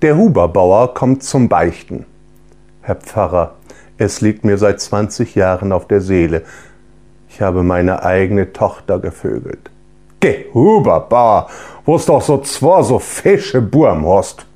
Der Huberbauer kommt zum Beichten. Herr Pfarrer, es liegt mir seit 20 Jahren auf der Seele. Ich habe meine eigene Tochter gevögelt. Geh, Huberbauer, wo's doch so zwar so fesche Burm hast.